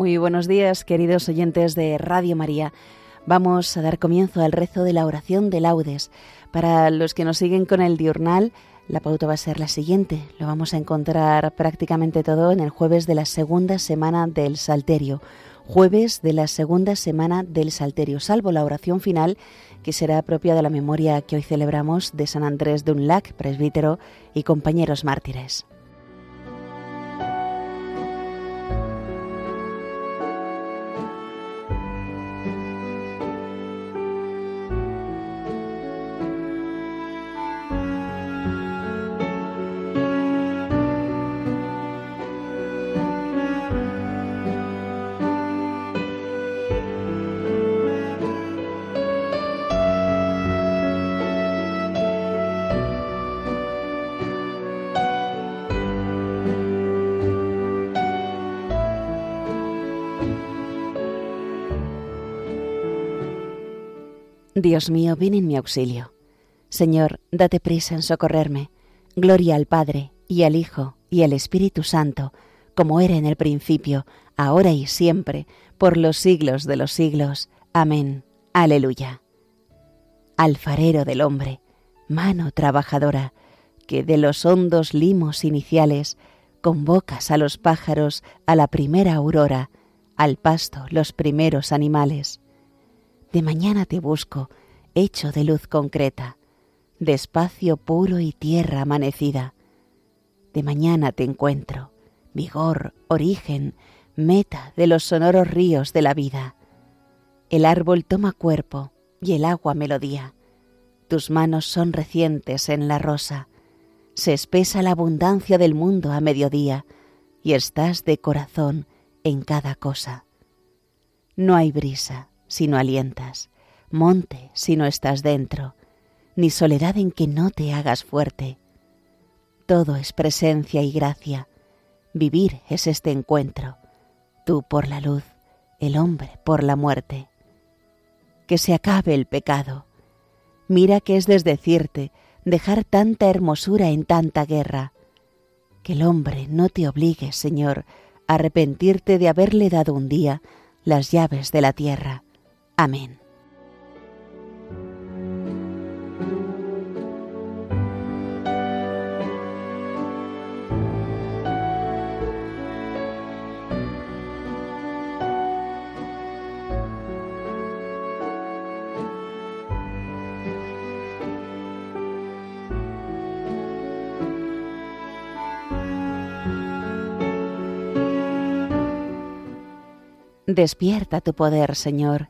Muy buenos días, queridos oyentes de Radio María. Vamos a dar comienzo al rezo de la oración de laudes. Para los que nos siguen con el diurnal, la pauta va a ser la siguiente. Lo vamos a encontrar prácticamente todo en el jueves de la segunda semana del Salterio. Jueves de la segunda semana del Salterio, salvo la oración final que será propia de la memoria que hoy celebramos de San Andrés de Unlac, presbítero y compañeros mártires. Dios mío, ven en mi auxilio. Señor, date prisa en socorrerme. Gloria al Padre, y al Hijo, y al Espíritu Santo, como era en el principio, ahora y siempre, por los siglos de los siglos. Amén. Aleluya. Alfarero del hombre, mano trabajadora, que de los hondos limos iniciales convocas a los pájaros a la primera aurora, al pasto los primeros animales de mañana te busco, hecho de luz concreta, de espacio puro y tierra amanecida. De mañana te encuentro, vigor, origen, meta de los sonoros ríos de la vida. El árbol toma cuerpo y el agua melodía. Tus manos son recientes en la rosa. Se espesa la abundancia del mundo a mediodía y estás de corazón en cada cosa. No hay brisa, si no alientas, monte si no estás dentro, ni soledad en que no te hagas fuerte. Todo es presencia y gracia. Vivir es este encuentro, tú por la luz, el hombre por la muerte. Que se acabe el pecado. Mira que es desdecirte, dejar tanta hermosura en tanta guerra. Que el hombre no te obligue, Señor, a arrepentirte de haberle dado un día las llaves de la tierra Amén. Despierta tu poder, Señor,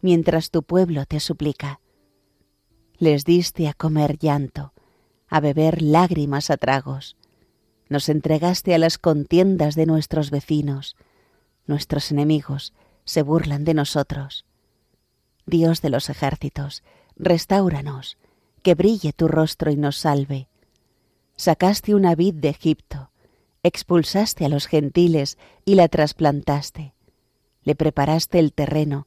Mientras tu pueblo te suplica. Les diste a comer llanto, a beber lágrimas a tragos. Nos entregaste a las contiendas de nuestros vecinos. Nuestros enemigos se burlan de nosotros. Dios de los ejércitos, restauranos, que brille tu rostro y nos salve. Sacaste una vid de Egipto, expulsaste a los gentiles y la trasplantaste. Le preparaste el terreno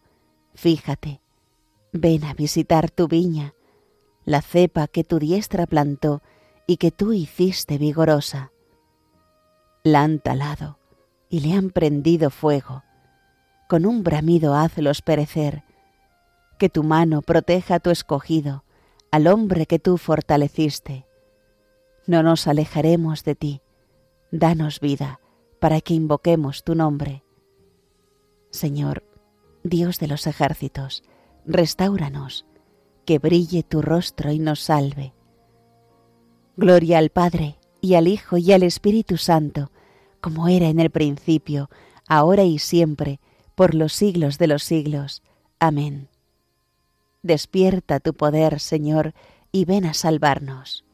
Fíjate, ven a visitar tu viña, la cepa que tu diestra plantó y que tú hiciste vigorosa. La han talado y le han prendido fuego. Con un bramido hazlos perecer. Que tu mano proteja a tu escogido, al hombre que tú fortaleciste. No nos alejaremos de ti. Danos vida para que invoquemos tu nombre. Señor, Dios de los ejércitos, restauranos, que brille tu rostro y nos salve. Gloria al Padre, y al Hijo, y al Espíritu Santo, como era en el principio, ahora y siempre, por los siglos de los siglos. Amén. Despierta tu poder, Señor, y ven a salvarnos.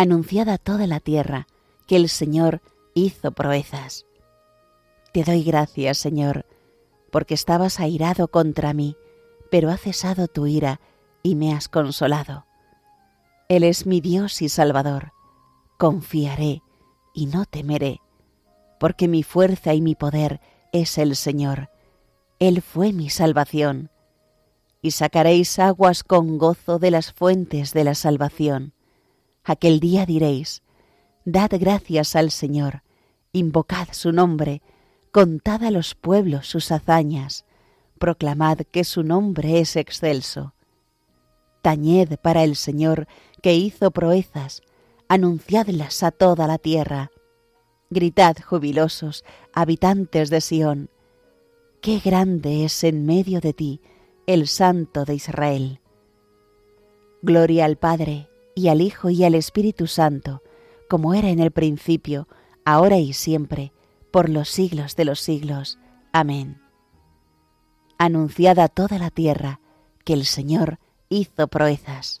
Anunciada toda la tierra que el Señor hizo proezas. Te doy gracias, Señor, porque estabas airado contra mí, pero ha cesado tu ira y me has consolado. Él es mi Dios y Salvador. Confiaré y no temeré, porque mi fuerza y mi poder es el Señor. Él fue mi salvación. Y sacaréis aguas con gozo de las fuentes de la salvación. Aquel día diréis, Dad gracias al Señor, invocad su nombre, contad a los pueblos sus hazañas, proclamad que su nombre es excelso. Tañed para el Señor que hizo proezas, anunciadlas a toda la tierra. Gritad jubilosos, habitantes de Sión, qué grande es en medio de ti el Santo de Israel. Gloria al Padre, y al Hijo y al Espíritu Santo, como era en el principio, ahora y siempre, por los siglos de los siglos. Amén. Anunciada toda la tierra que el Señor hizo proezas.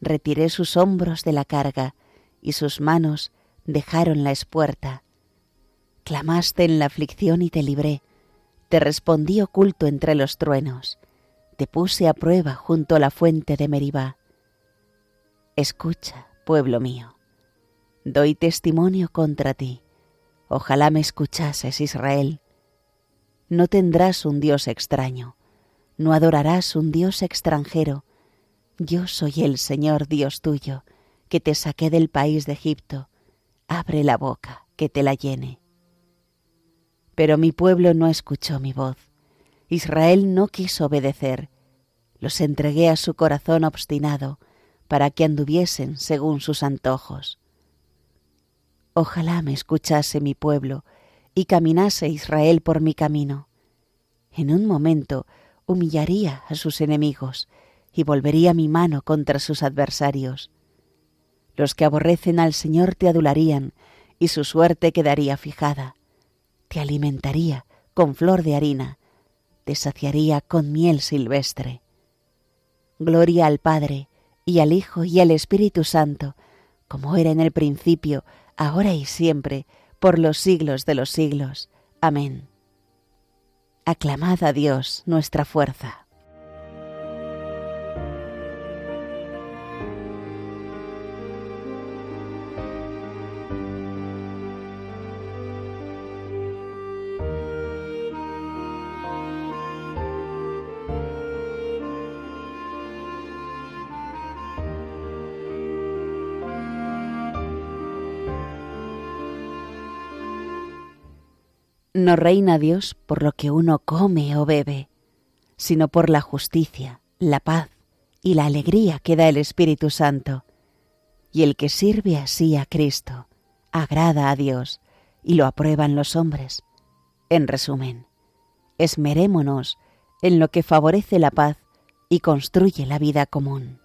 retiré sus hombros de la carga y sus manos dejaron la espuerta. Clamaste en la aflicción y te libré, te respondí oculto entre los truenos, te puse a prueba junto a la fuente de Meribá. Escucha, pueblo mío, doy testimonio contra ti, ojalá me escuchases, Israel. No tendrás un Dios extraño, no adorarás un Dios extranjero, yo soy el Señor Dios tuyo, que te saqué del país de Egipto. Abre la boca, que te la llene. Pero mi pueblo no escuchó mi voz. Israel no quiso obedecer. Los entregué a su corazón obstinado, para que anduviesen según sus antojos. Ojalá me escuchase mi pueblo y caminase Israel por mi camino. En un momento humillaría a sus enemigos y volvería mi mano contra sus adversarios. Los que aborrecen al Señor te adularían, y su suerte quedaría fijada. Te alimentaría con flor de harina, te saciaría con miel silvestre. Gloria al Padre, y al Hijo, y al Espíritu Santo, como era en el principio, ahora y siempre, por los siglos de los siglos. Amén. Aclamad a Dios nuestra fuerza. No reina Dios por lo que uno come o bebe, sino por la justicia, la paz y la alegría que da el Espíritu Santo. Y el que sirve así a Cristo, agrada a Dios y lo aprueban los hombres. En resumen, esmerémonos en lo que favorece la paz y construye la vida común.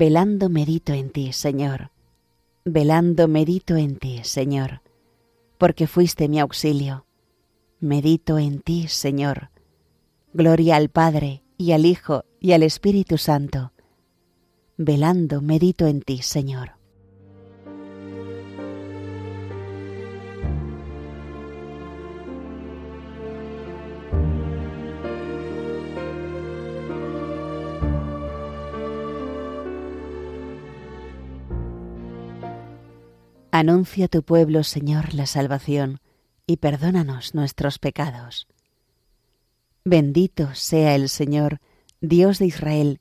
Velando medito en ti, Señor. Velando medito en ti, Señor, porque fuiste mi auxilio. Medito en ti, Señor. Gloria al Padre, y al Hijo, y al Espíritu Santo. Velando medito en ti, Señor. Anuncia a tu pueblo, Señor, la salvación, y perdónanos nuestros pecados. Bendito sea el Señor, Dios de Israel,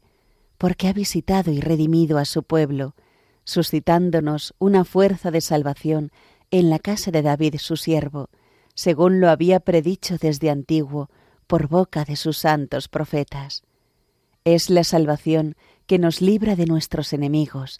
porque ha visitado y redimido a su pueblo, suscitándonos una fuerza de salvación en la casa de David su siervo, según lo había predicho desde antiguo por boca de sus santos profetas. Es la salvación que nos libra de nuestros enemigos,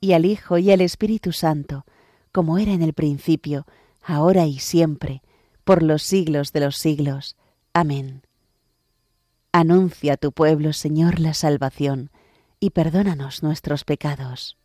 y al Hijo y al Espíritu Santo, como era en el principio, ahora y siempre, por los siglos de los siglos. Amén. Anuncia a tu pueblo, Señor, la salvación, y perdónanos nuestros pecados.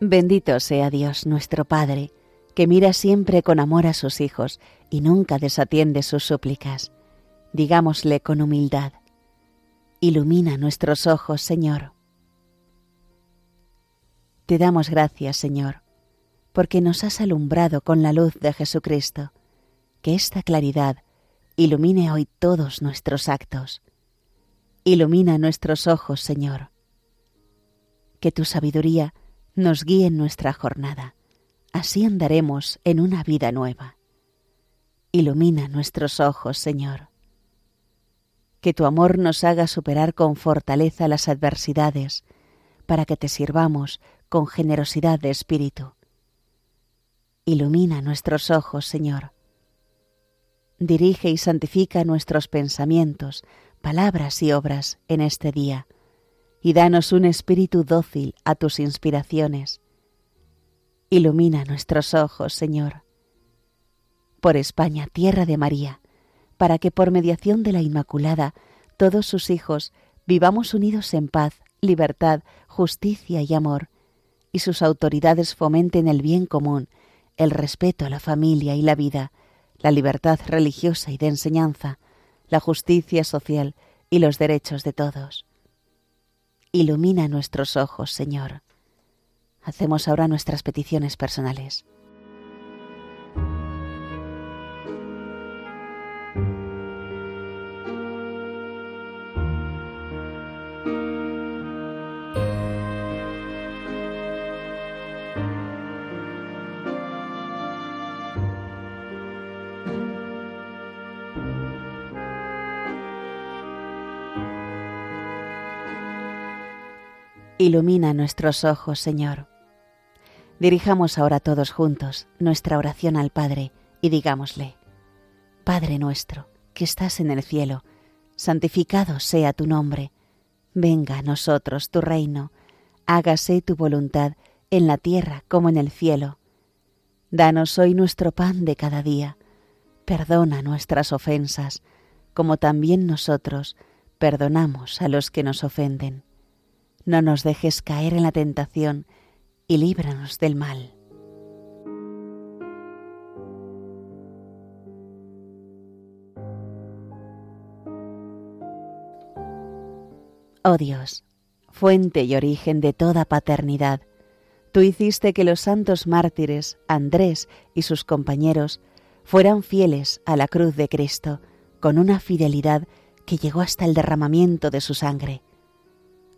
Bendito sea Dios nuestro Padre, que mira siempre con amor a sus hijos y nunca desatiende sus súplicas. Digámosle con humildad, ilumina nuestros ojos, Señor. Te damos gracias, Señor, porque nos has alumbrado con la luz de Jesucristo, que esta claridad ilumine hoy todos nuestros actos. Ilumina nuestros ojos, Señor. Que tu sabiduría nos guíe en nuestra jornada. Así andaremos en una vida nueva. Ilumina nuestros ojos, Señor. Que tu amor nos haga superar con fortaleza las adversidades, para que te sirvamos con generosidad de espíritu. Ilumina nuestros ojos, Señor. Dirige y santifica nuestros pensamientos, palabras y obras en este día y danos un espíritu dócil a tus inspiraciones. Ilumina nuestros ojos, Señor. Por España, tierra de María, para que por mediación de la Inmaculada todos sus hijos vivamos unidos en paz, libertad, justicia y amor, y sus autoridades fomenten el bien común, el respeto a la familia y la vida, la libertad religiosa y de enseñanza, la justicia social y los derechos de todos. Ilumina nuestros ojos, Señor. Hacemos ahora nuestras peticiones personales. Ilumina nuestros ojos, Señor. Dirijamos ahora todos juntos nuestra oración al Padre y digámosle, Padre nuestro, que estás en el cielo, santificado sea tu nombre, venga a nosotros tu reino, hágase tu voluntad en la tierra como en el cielo. Danos hoy nuestro pan de cada día, perdona nuestras ofensas, como también nosotros perdonamos a los que nos ofenden. No nos dejes caer en la tentación y líbranos del mal. Oh Dios, fuente y origen de toda paternidad, tú hiciste que los santos mártires, Andrés y sus compañeros, fueran fieles a la cruz de Cristo, con una fidelidad que llegó hasta el derramamiento de su sangre.